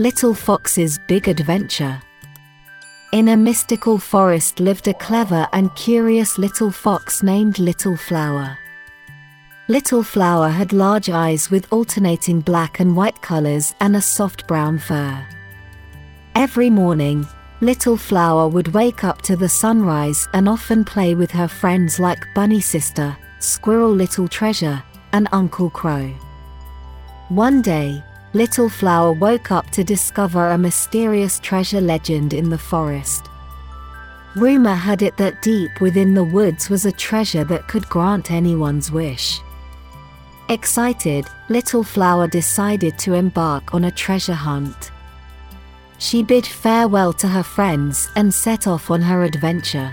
Little Fox's Big Adventure. In a mystical forest lived a clever and curious little fox named Little Flower. Little Flower had large eyes with alternating black and white colors and a soft brown fur. Every morning, Little Flower would wake up to the sunrise and often play with her friends like Bunny Sister, Squirrel Little Treasure, and Uncle Crow. One day, Little Flower woke up to discover a mysterious treasure legend in the forest. Rumor had it that deep within the woods was a treasure that could grant anyone's wish. Excited, Little Flower decided to embark on a treasure hunt. She bid farewell to her friends and set off on her adventure.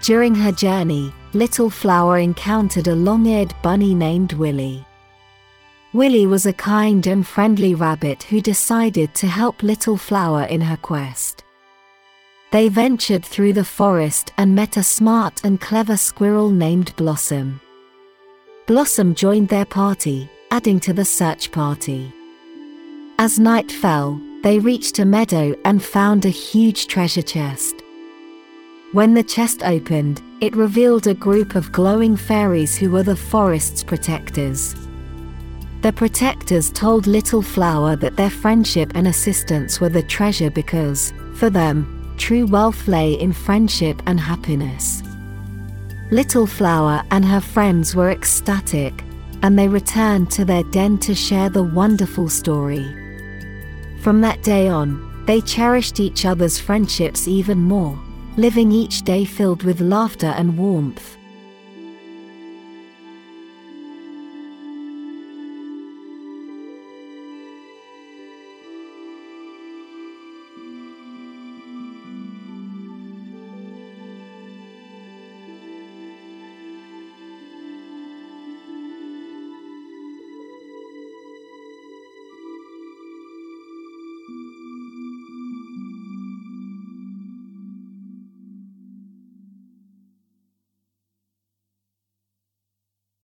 During her journey, Little Flower encountered a long eared bunny named Willie. Willie was a kind and friendly rabbit who decided to help Little Flower in her quest. They ventured through the forest and met a smart and clever squirrel named Blossom. Blossom joined their party, adding to the search party. As night fell, they reached a meadow and found a huge treasure chest. When the chest opened, it revealed a group of glowing fairies who were the forest's protectors. The protectors told Little Flower that their friendship and assistance were the treasure because, for them, true wealth lay in friendship and happiness. Little Flower and her friends were ecstatic, and they returned to their den to share the wonderful story. From that day on, they cherished each other's friendships even more, living each day filled with laughter and warmth.